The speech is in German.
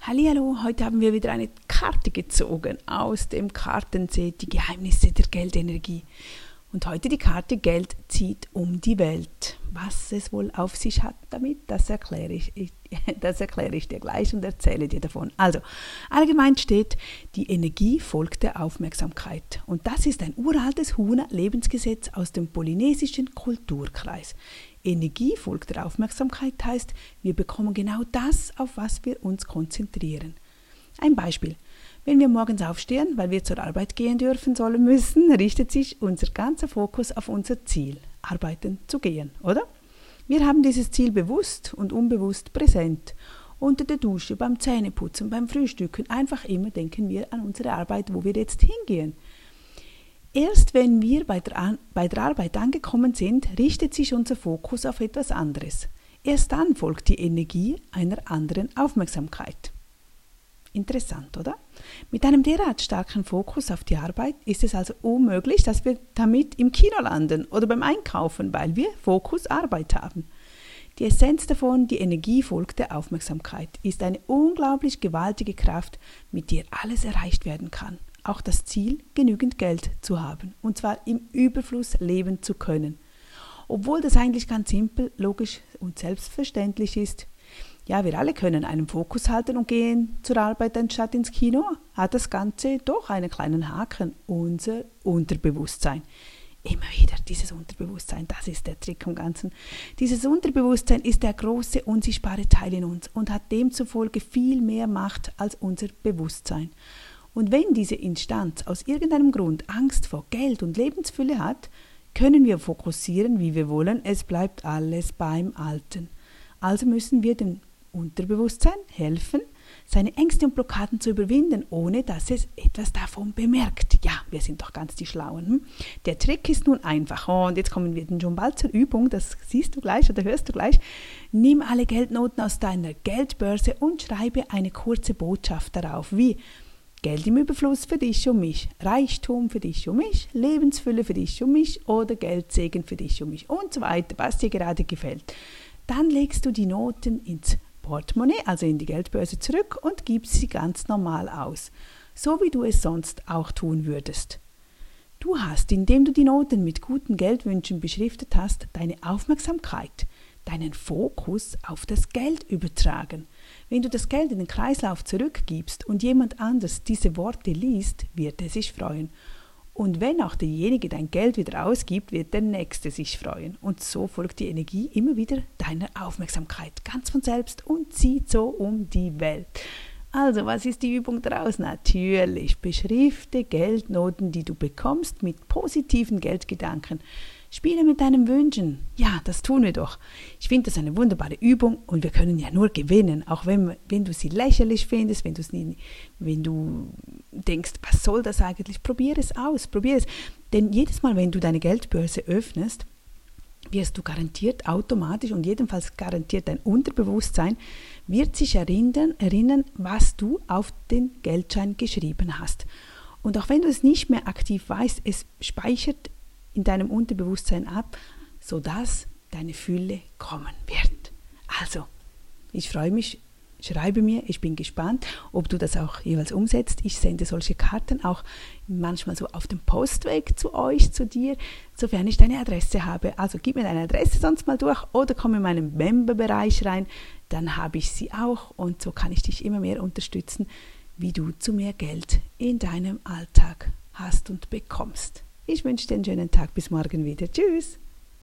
Hallihallo, heute haben wir wieder eine Karte gezogen aus dem Kartenset Die Geheimnisse der Geldenergie. Und heute die Karte Geld zieht um die Welt. Was es wohl auf sich hat damit, das erkläre ich, das erkläre ich dir gleich und erzähle dir davon. Also, allgemein steht, die Energie folgt der Aufmerksamkeit. Und das ist ein uraltes Huna-Lebensgesetz aus dem polynesischen Kulturkreis. Energie folgt der Aufmerksamkeit heißt, wir bekommen genau das, auf was wir uns konzentrieren. Ein Beispiel. Wenn wir morgens aufstehen, weil wir zur Arbeit gehen dürfen sollen müssen, richtet sich unser ganzer Fokus auf unser Ziel, arbeiten zu gehen, oder? Wir haben dieses Ziel bewusst und unbewusst präsent. Unter der Dusche, beim Zähneputzen, beim Frühstücken, einfach immer denken wir an unsere Arbeit, wo wir jetzt hingehen. Erst wenn wir bei der, bei der Arbeit angekommen sind, richtet sich unser Fokus auf etwas anderes. Erst dann folgt die Energie einer anderen Aufmerksamkeit. Interessant, oder? Mit einem derart starken Fokus auf die Arbeit ist es also unmöglich, dass wir damit im Kino landen oder beim Einkaufen, weil wir Fokus Arbeit haben. Die Essenz davon, die Energie folgt der Aufmerksamkeit, ist eine unglaublich gewaltige Kraft, mit der alles erreicht werden kann auch das Ziel, genügend Geld zu haben, und zwar im Überfluss leben zu können. Obwohl das eigentlich ganz simpel, logisch und selbstverständlich ist. Ja, wir alle können einen Fokus halten und gehen zur Arbeit anstatt ins Kino, hat das Ganze doch einen kleinen Haken, unser Unterbewusstsein. Immer wieder dieses Unterbewusstsein, das ist der Trick am Ganzen. Dieses Unterbewusstsein ist der große, unsichtbare Teil in uns und hat demzufolge viel mehr Macht als unser Bewusstsein. Und wenn diese Instanz aus irgendeinem Grund Angst vor Geld und Lebensfülle hat, können wir fokussieren, wie wir wollen, es bleibt alles beim Alten. Also müssen wir dem Unterbewusstsein helfen, seine Ängste und Blockaden zu überwinden, ohne dass es etwas davon bemerkt. Ja, wir sind doch ganz die Schlauen. Hm? Der Trick ist nun einfach. Oh, und jetzt kommen wir schon bald zur Übung, das siehst du gleich oder hörst du gleich. Nimm alle Geldnoten aus deiner Geldbörse und schreibe eine kurze Botschaft darauf, wie Geld im Überfluss für dich und mich, Reichtum für dich und mich, Lebensfülle für dich und mich oder Geldsegen für dich und mich und so weiter, was dir gerade gefällt. Dann legst du die Noten ins Portemonnaie, also in die Geldbörse zurück und gibst sie ganz normal aus, so wie du es sonst auch tun würdest. Du hast, indem du die Noten mit guten Geldwünschen beschriftet hast, deine Aufmerksamkeit, deinen Fokus auf das Geld übertragen. Wenn du das Geld in den Kreislauf zurückgibst und jemand anders diese Worte liest, wird er sich freuen. Und wenn auch derjenige dein Geld wieder ausgibt, wird der Nächste sich freuen. Und so folgt die Energie immer wieder deiner Aufmerksamkeit ganz von selbst und zieht so um die Welt. Also, was ist die Übung daraus? Natürlich, beschrifte Geldnoten, die du bekommst, mit positiven Geldgedanken. Spiele mit deinen Wünschen. Ja, das tun wir doch. Ich finde das eine wunderbare Übung und wir können ja nur gewinnen, auch wenn, wenn du sie lächerlich findest, wenn, nie, wenn du denkst, was soll das eigentlich? Probier es aus, probier es. Denn jedes Mal, wenn du deine Geldbörse öffnest, wirst du garantiert automatisch und jedenfalls garantiert dein Unterbewusstsein wird sich erinnern, erinnern, was du auf den Geldschein geschrieben hast. Und auch wenn du es nicht mehr aktiv weißt, es speichert in deinem Unterbewusstsein ab, sodass deine Fülle kommen wird. Also, ich freue mich, schreibe mir, ich bin gespannt, ob du das auch jeweils umsetzt. Ich sende solche Karten auch manchmal so auf dem Postweg zu euch, zu dir, sofern ich deine Adresse habe. Also gib mir deine Adresse sonst mal durch oder komm in meinen Member-Bereich rein, dann habe ich sie auch und so kann ich dich immer mehr unterstützen, wie du zu mehr Geld in deinem Alltag hast und bekommst. Ich wünsche dir einen schönen Tag. Bis morgen wieder. Tschüss.